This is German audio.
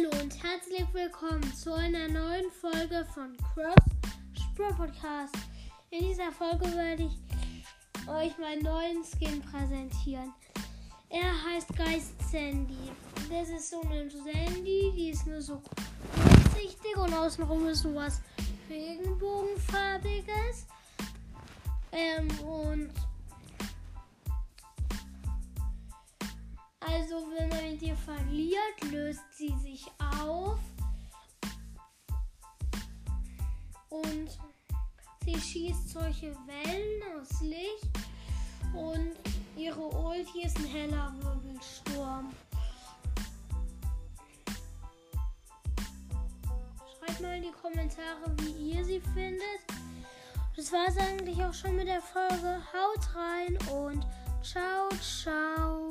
Herzlich willkommen zu einer neuen Folge von Cross Spur Podcast. In dieser Folge werde ich euch meinen neuen Skin präsentieren. Er heißt Geist Sandy. Das ist so eine Sandy, die ist nur so kurzsichtig und außenrum ist so was Regenbogenfarbiges. Ähm, und wenn ihr verliert, löst sie sich auf. Und sie schießt solche Wellen aus Licht. Und ihre Ulti ist ein heller Wirbelsturm. Schreibt mal in die Kommentare, wie ihr sie findet. Das war es eigentlich auch schon mit der Folge. Haut rein und ciao, ciao.